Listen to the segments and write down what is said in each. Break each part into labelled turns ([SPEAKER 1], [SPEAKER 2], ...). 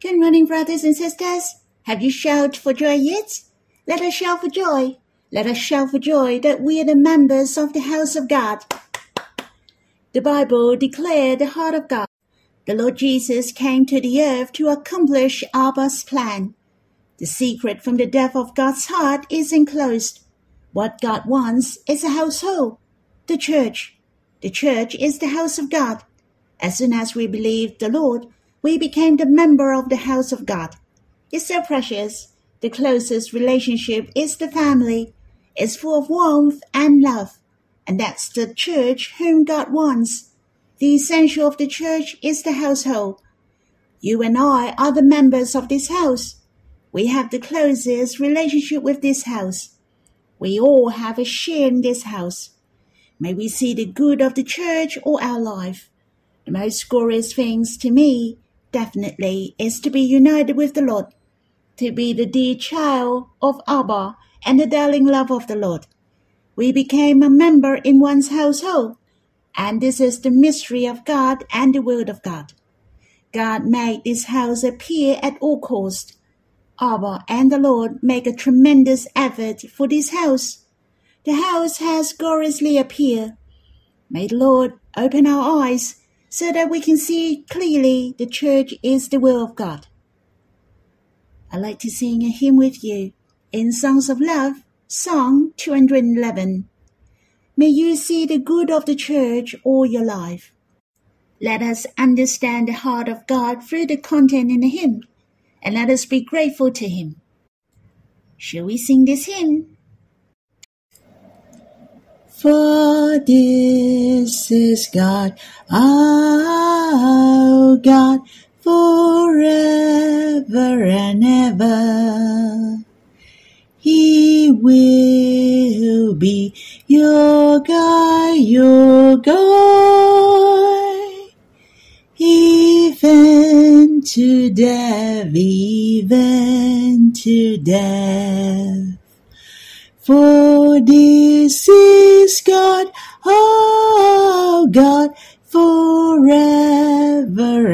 [SPEAKER 1] Good morning, brothers and sisters. Have you shouted for joy yet? Let us shout for joy. Let us shout for joy that we are the members of the house of God. The Bible declared the heart of God. The Lord Jesus came to the earth to accomplish Abba's plan. The secret from the depth of God's heart is enclosed. What God wants is a household, the church. The church is the house of God. As soon as we believe the Lord, we became the member of the house of God. It's so precious. The closest relationship is the family. It's full of warmth and love. And that's the church whom God wants. The essential of the church is the household. You and I are the members of this house. We have the closest relationship with this house. We all have a share in this house. May we see the good of the church all our life. The most glorious things to me definitely is to be united with the Lord, to be the dear child of Abba and the darling love of the Lord. We became a member in one's household, and this is the mystery of God and the Word of God. God made this house appear at all cost. Abba and the Lord make a tremendous effort for this house. The house has gloriously appeared. May the Lord open our eyes so that we can see clearly the church is the will of God. I'd like to sing a hymn with you in Songs of Love, Song 211. May you see the good of the church all your life. Let us understand the heart of God through the content in the hymn, and let us be grateful to Him. Shall we sing this hymn?
[SPEAKER 2] For this is God, our God, forever and ever. He will be your guide, your guide, even to death, even to death. For this is God, our God, forever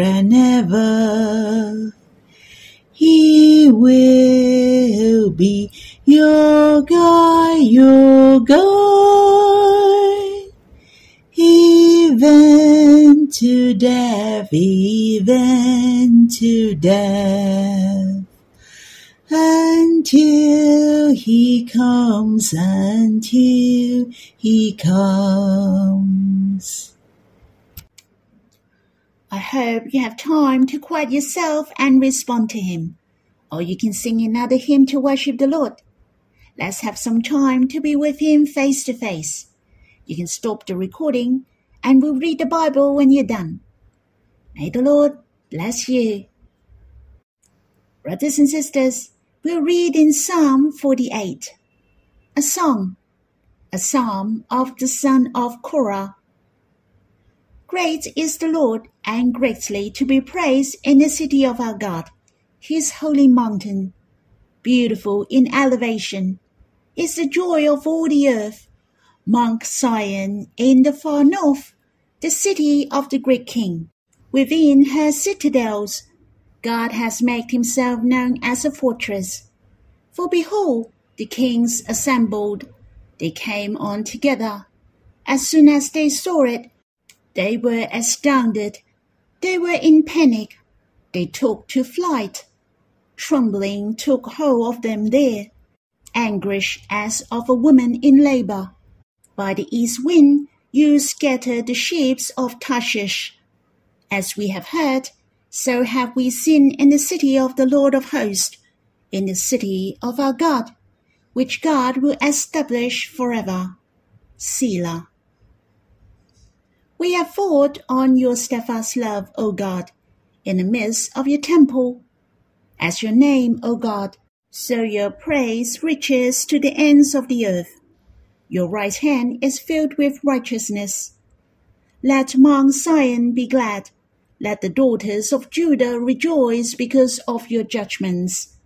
[SPEAKER 2] and ever. He will be your guide, your guide, even to death, even to death until he comes, until he comes.
[SPEAKER 1] I hope you have time to quiet yourself and respond to Him. Or you can sing another hymn to worship the Lord. Let's have some time to be with Him face to face. You can stop the recording and we'll read the Bible when you're done. May the Lord bless you. Brothers and sisters, we'll read in Psalm 48, a song, a psalm of the son of Korah. Great is the Lord and greatly to be praised in the city of our God, his holy mountain. Beautiful in elevation is the joy of all the earth. Mount Zion in the far north, the city of the great king. Within her citadels, God has made himself known as a fortress. For behold, the kings assembled. They came on together. As soon as they saw it, they were astounded. They were in panic. They took to flight. Trembling took hold of them there, anguish as of a woman in labor. By the east wind you scattered the ships of Tarshish. As we have heard, so have we seen in the city of the Lord of hosts, in the city of our God, which God will establish forever. Selah. We have fought on your steadfast love, O God, in the midst of your temple. As your name, O God, so your praise reaches to the ends of the earth. Your right hand is filled with righteousness. Let Mount Zion be glad let the daughters of Judah rejoice because of your judgments.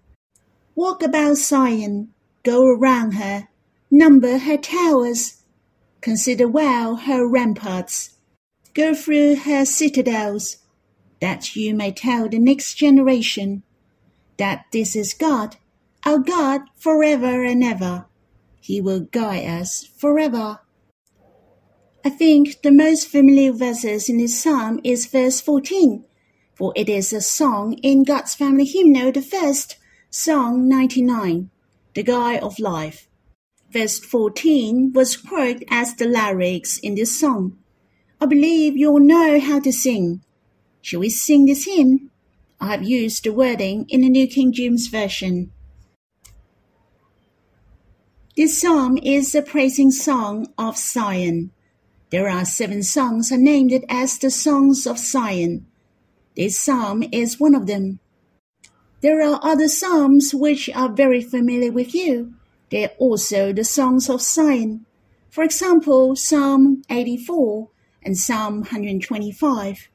[SPEAKER 1] Walk about Zion, go around her, number her towers, consider well her ramparts, go through her citadels, that you may tell the next generation that this is God, our God forever and ever. He will guide us forever. I think the most familiar verses in this psalm is verse 14, for it is a song in God's family hymnal, the first, Song 99, The Guide of Life. Verse 14 was quoted as the lyrics in this song. I believe you all know how to sing. Shall we sing this hymn? I have used the wording in the New King James Version. This psalm is a praising song of Zion. There are seven songs named as the Songs of Zion. This psalm is one of them. There are other psalms which are very familiar with you. They are also the songs of Zion. For example, Psalm 84 and Psalm 125.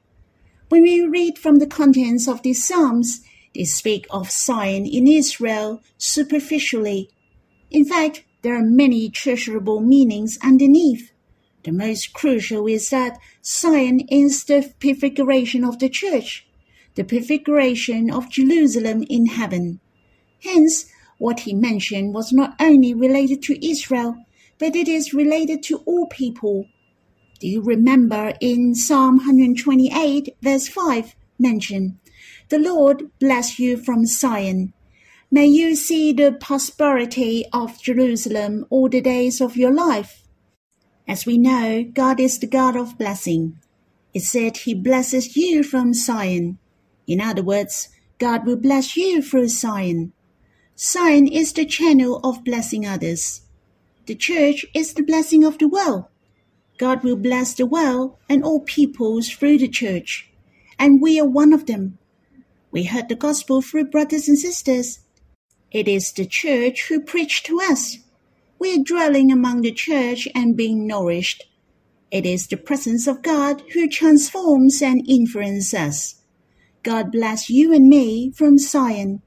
[SPEAKER 1] When we read from the contents of these psalms, they speak of Zion in Israel superficially. In fact, there are many treasurable meanings underneath. The most crucial is that Zion is the prefiguration of the church, the prefiguration of Jerusalem in heaven. Hence, what he mentioned was not only related to Israel, but it is related to all people. Do you remember in Psalm 128, verse 5, mention, The Lord bless you from Zion. May you see the prosperity of Jerusalem all the days of your life. As we know, God is the God of blessing. It said he blesses you from Zion. In other words, God will bless you through Zion. Zion is the channel of blessing others. The church is the blessing of the world. God will bless the world and all peoples through the church, and we are one of them. We heard the gospel through brothers and sisters. It is the church who preached to us. We are dwelling among the church and being nourished. It is the presence of God who transforms and influences us. God bless you and me from Zion.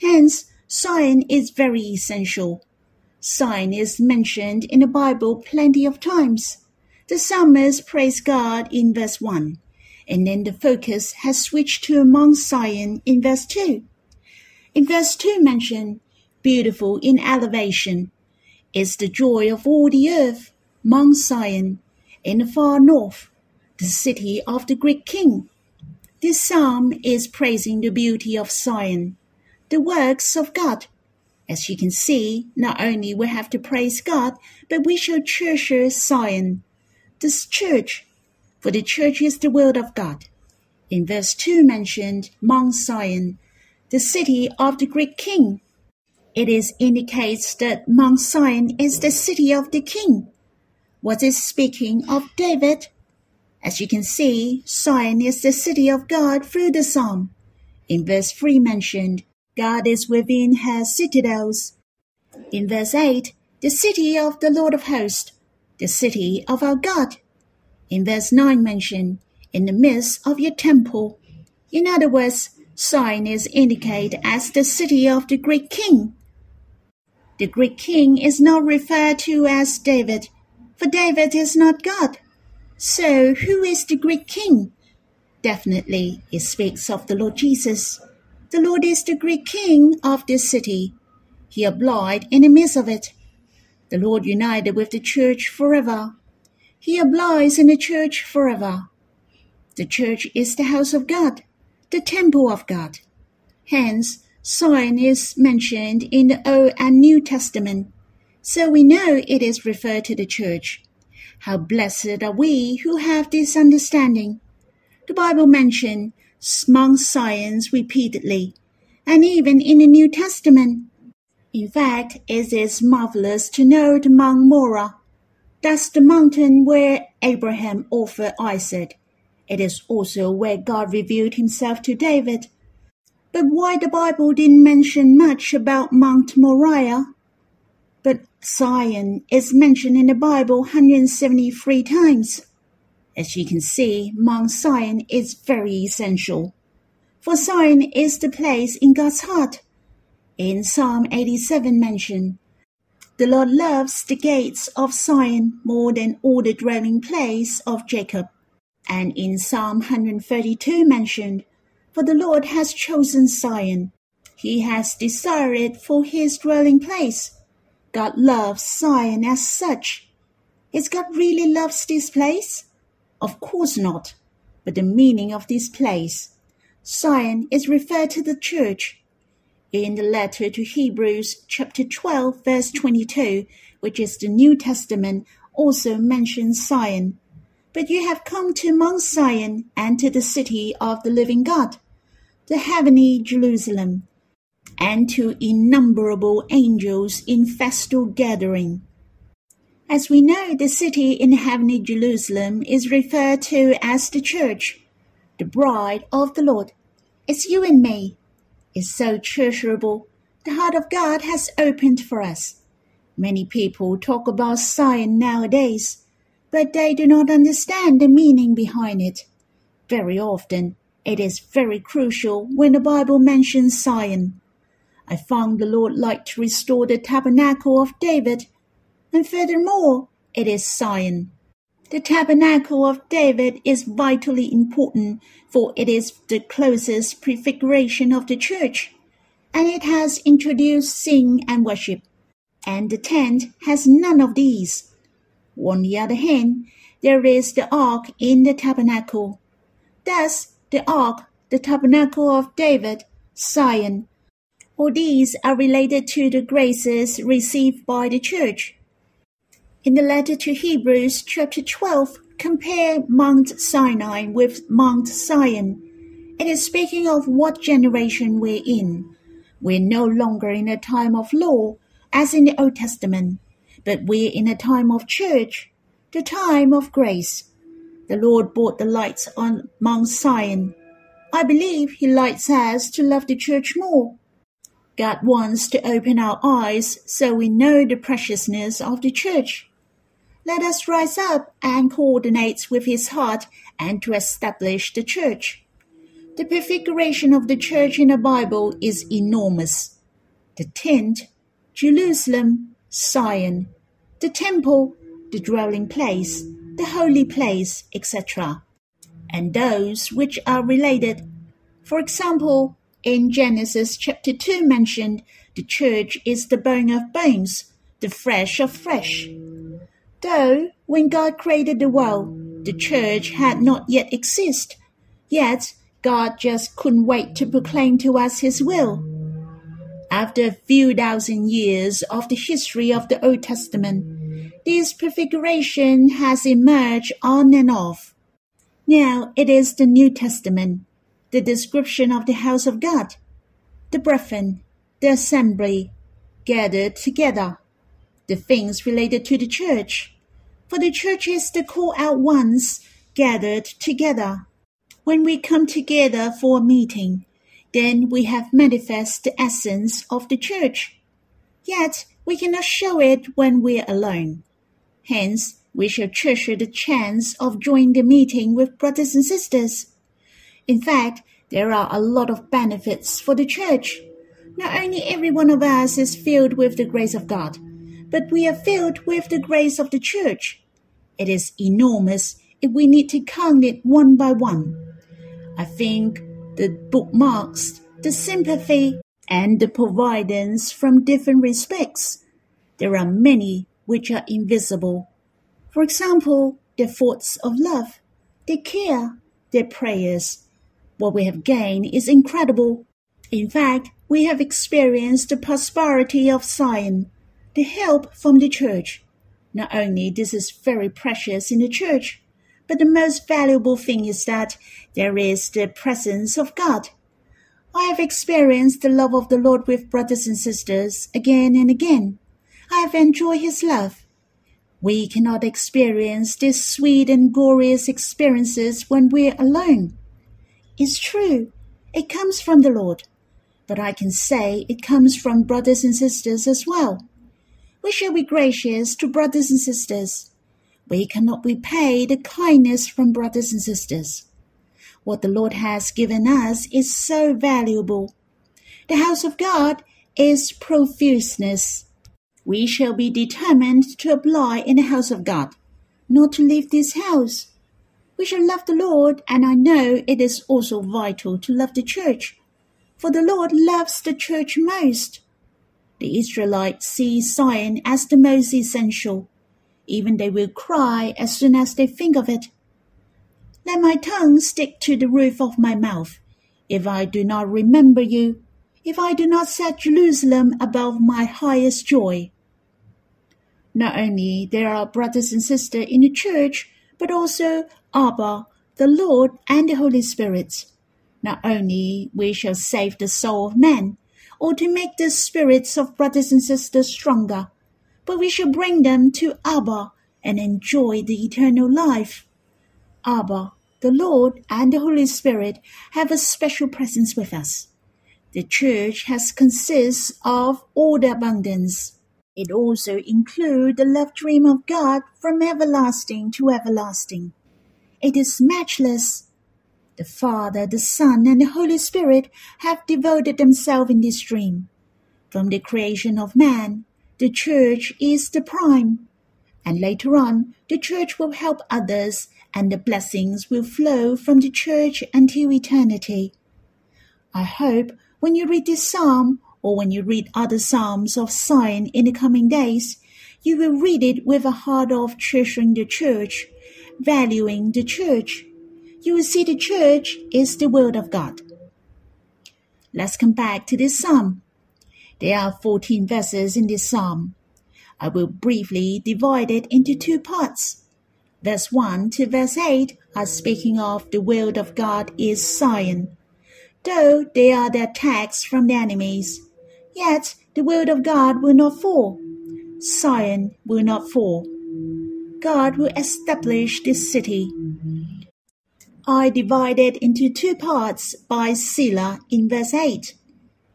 [SPEAKER 1] Hence, Zion is very essential. Zion is mentioned in the Bible plenty of times. The psalmist praise God in verse 1, and then the focus has switched to among Zion in verse 2. In verse 2 mentioned, beautiful in elevation, is the joy of all the earth, Mount Zion, in the far north, the city of the great king. This psalm is praising the beauty of Zion, the works of God. As you can see, not only we have to praise God, but we shall treasure Zion, this church, for the church is the word of God. In verse 2 mentioned Mount Zion, the city of the great king. It is indicates that Mount Zion is the city of the king. Was it speaking of David? As you can see, Zion is the city of God through the psalm. In verse 3 mentioned, God is within her citadels. In verse 8, the city of the Lord of hosts, the city of our God. In verse 9 mentioned, in the midst of your temple. In other words, Zion is indicated as the city of the great king. The Greek king is not referred to as David, for David is not God. So, who is the Greek king? Definitely, it speaks of the Lord Jesus. The Lord is the Greek king of this city. He abide in the midst of it. The Lord united with the church forever. He abides in the church forever. The church is the house of God, the temple of God. Hence, Zion is mentioned in the Old and New Testament, so we know it is referred to the church. How blessed are we who have this understanding. The Bible mentions Mount Zion repeatedly, and even in the New Testament. In fact, it is marvelous to know the Mount Moriah. That's the mountain where Abraham offered Isaac. It is also where God revealed himself to David but why the Bible didn't mention much about Mount Moriah? But Zion is mentioned in the Bible 173 times. As you can see, Mount Zion is very essential. For Zion is the place in God's heart. In Psalm 87 mentioned, the Lord loves the gates of Zion more than all the dwelling place of Jacob. And in Psalm 132 mentioned, For the Lord has chosen Zion. He has desired it for his dwelling place. God loves Zion as such. Is God really loves this place? Of course not. But the meaning of this place, Zion is referred to the church. In the letter to Hebrews chapter 12 verse 22, which is the New Testament, also mentions Zion. But you have come to Mount Zion and to the city of the living God, the heavenly Jerusalem, and to innumerable angels in festal gathering. As we know, the city in heavenly Jerusalem is referred to as the church, the bride of the Lord. It's you and me. It's so treasurable. The heart of God has opened for us. Many people talk about Zion nowadays but they do not understand the meaning behind it. Very often, it is very crucial when the Bible mentions Zion. I found the Lord like to restore the tabernacle of David, and furthermore, it is Zion. The tabernacle of David is vitally important, for it is the closest prefiguration of the church, and it has introduced sing and worship. And the tent has none of these. On the other hand, there is the ark in the tabernacle. Thus, the ark, the tabernacle of David, Zion, all these are related to the graces received by the church. In the letter to Hebrews, chapter 12, compare Mount Sinai with Mount Zion. It is speaking of what generation we're in. We're no longer in a time of law, as in the Old Testament but we're in a time of church, the time of grace. The Lord brought the lights on Mount Zion. I believe He lights us to love the church more. God wants to open our eyes so we know the preciousness of the church. Let us rise up and coordinate with His heart and to establish the church. The prefiguration of the church in the Bible is enormous. The tent, Jerusalem, Zion, the temple, the dwelling place, the holy place, etc., and those which are related. For example, in Genesis chapter 2 mentioned, the church is the bone of bones, the flesh of flesh. Though, when God created the world, the church had not yet existed, yet God just couldn't wait to proclaim to us his will. After a few thousand years of the history of the Old Testament, this prefiguration has emerged on and off. Now it is the New Testament, the description of the house of God, the brethren, the assembly, gathered together, the things related to the church. For the church is the called out ones gathered together. When we come together for a meeting, then we have manifest the essence of the church. Yet we cannot show it when we are alone. Hence, we shall treasure the chance of joining the meeting with brothers and sisters. In fact, there are a lot of benefits for the church. Not only every one of us is filled with the grace of God, but we are filled with the grace of the church. It is enormous if we need to count it one by one. I think the bookmarks, the sympathy, and the providence from different respects. There are many which are invisible. For example, their thoughts of love, their care, their prayers. What we have gained is incredible. In fact, we have experienced the prosperity of Zion, the help from the church. Not only this is very precious in the church, but the most valuable thing is that there is the presence of God. I have experienced the love of the Lord with brothers and sisters again and again. I have enjoyed His love. We cannot experience these sweet and glorious experiences when we're alone. It's true, it comes from the Lord, but I can say it comes from brothers and sisters as well. We shall be gracious to brothers and sisters we cannot repay the kindness from brothers and sisters. What the Lord has given us is so valuable. The house of God is profuseness. We shall be determined to apply in the house of God, not to leave this house. We shall love the Lord, and I know it is also vital to love the church, for the Lord loves the church most. The Israelites see Zion as the most essential. Even they will cry as soon as they think of it. Let my tongue stick to the roof of my mouth, if I do not remember you, if I do not set Jerusalem above my highest joy. Not only there are brothers and sisters in the church, but also Abba, the Lord, and the Holy Spirit. Not only we shall save the soul of man, or to make the spirits of brothers and sisters stronger, but we shall bring them to Abba and enjoy the eternal life. Abba, the Lord, and the Holy Spirit have a special presence with us. The church has consists of all the abundance. It also includes the love dream of God from everlasting to everlasting. It is matchless. The Father, the Son, and the Holy Spirit have devoted themselves in this dream. From the creation of man, the church is the prime. And later on, the church will help others, and the blessings will flow from the church until eternity. I hope when you read this psalm, or when you read other psalms of Zion in the coming days, you will read it with a heart of treasuring the church, valuing the church. You will see the church is the word of God. Let's come back to this psalm. There are 14 verses in this psalm. I will briefly divide it into two parts. Verse 1 to verse 8 are speaking of the word of God is Zion. Though they are the attacks from the enemies, Yet the word of God will not fall. Zion will not fall. God will establish this city. I divide it into two parts by Selah in verse 8.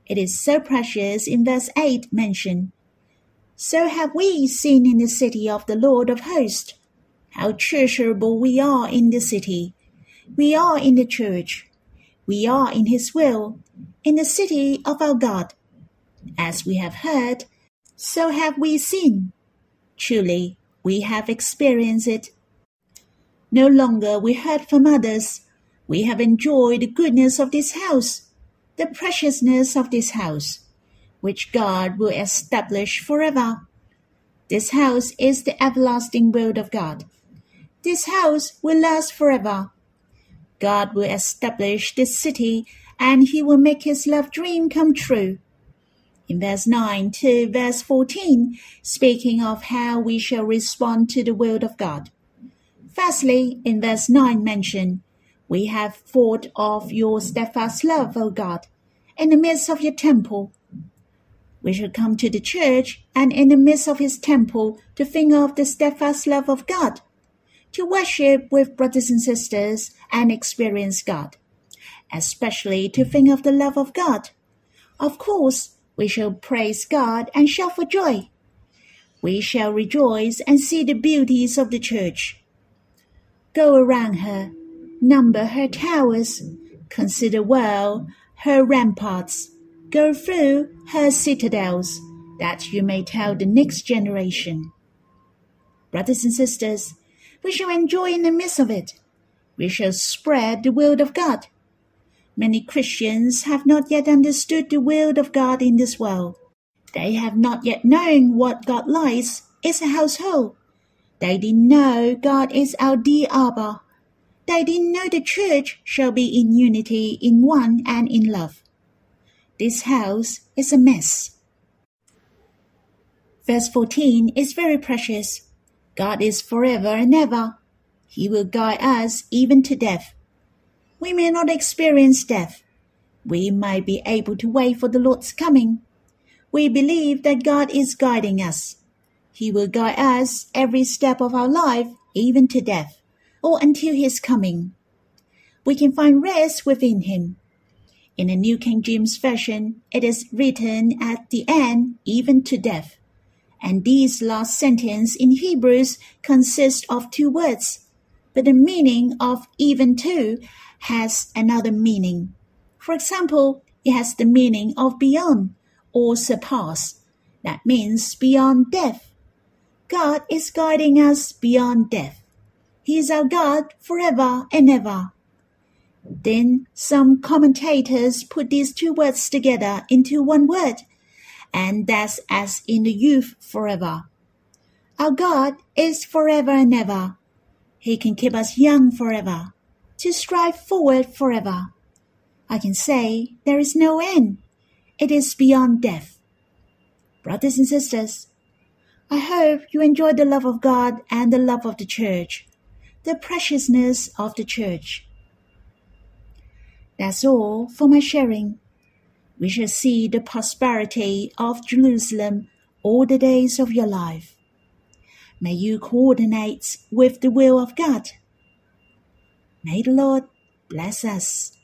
[SPEAKER 1] It is so precious in verse 8 mentioned. So have we seen in the city of the Lord of hosts, how treasurable we are in the city. We are in the church. We are in his will, in the city of our God. As we have heard, so have we seen. Truly, we have experienced it. No longer we heard from others. We have enjoyed the goodness of this house, the preciousness of this house, which God will establish forever. This house is the everlasting word of God. This house will last forever. God will establish this city and he will make his love dream come true in verse 9 to verse 14, speaking of how we shall respond to the word of God. Firstly, in verse 9 mentioned, We have thought of your steadfast love, O God, in the midst of your temple. We shall come to the church and in the midst of his temple to think of the steadfast love of God, to worship with brothers and sisters and experience God, especially to think of the love of God. Of course, we shall praise God and shout for joy. We shall rejoice and see the beauties of the church. Go around her, number her towers, consider well her ramparts, go through her citadels, that you may tell the next generation. Brothers and sisters, we shall enjoy in the midst of it. We shall spread the word of God Many Christians have not yet understood the will of God in this world. They have not yet known what God likes is a household. They didn't know God is our dear Abba. They didn't know the church shall be in unity, in one, and in love. This house is a mess. Verse 14 is very precious. God is forever and ever. He will guide us even to death. We may not experience death. We might be able to wait for the Lord's coming. We believe that God is guiding us. He will guide us every step of our life, even to death, or until His coming. We can find rest within Him. In the New King James Version, it is written at the end, even to death. And this last sentence in Hebrews consists of two words, but the meaning of even to has another meaning. For example, it has the meaning of beyond or surpass. That means beyond death. God is guiding us beyond death. He is our God forever and ever. Then some commentators put these two words together into one word, and that's as in the youth forever. Our God is forever and ever. He can keep us young forever, to strive forward forever. I can say there is no end. It is beyond death. Brothers and sisters, I hope you enjoy the love of God and the love of the church, the preciousness of the church. That's all for my sharing. We shall see the prosperity of Jerusalem all the days of your life. May you coordinate with the will of God. May the Lord bless us.